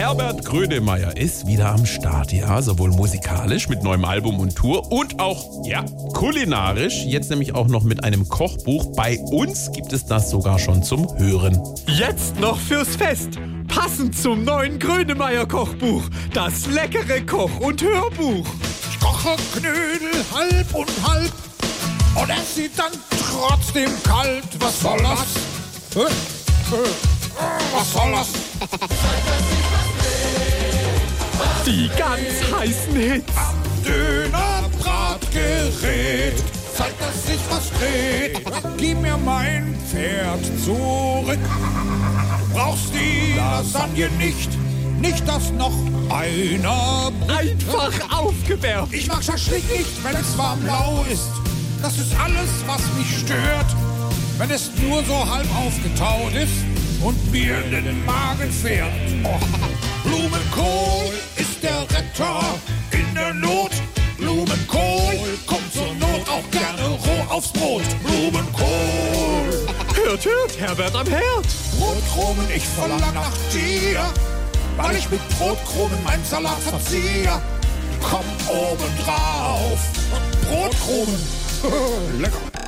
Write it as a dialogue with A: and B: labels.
A: Herbert Grönemeyer ist wieder am Start, ja, sowohl musikalisch mit neuem Album und Tour und auch, ja, kulinarisch, jetzt nämlich auch noch mit einem Kochbuch. Bei uns gibt es das sogar schon zum Hören.
B: Jetzt noch fürs Fest. Passend zum neuen Grönemeyer Kochbuch. Das leckere Koch- und Hörbuch.
C: Ich koche Knödel halb und halb und esse sie dann trotzdem kalt. Was soll das? Hä? Was soll das?
B: Die ganz heißen Hits.
C: Am Dönerbratgerät zeigt, dass sich was dreht. Gib mir mein Pferd zurück. Du brauchst die Lasagne nicht, nicht dass noch einer
B: Einfach aufgewärmt.
C: Ich mag Schaschlik nicht, wenn es warm lau ist. Das ist alles, was mich stört. Wenn es nur so halb aufgetaut ist und mir in den Magen fährt. Oh. Blumenkohl Retter in der Not. Blumenkohl kommt zur Not auch gerne roh aufs Brot. Blumenkohl.
B: Hört, hört, Herbert am Herd.
C: Brotkrumen, ich verlang nach dir, weil ich mit Brotkrumen mein Salat verziehe. Komm oben drauf. Brotkrumen, lecker.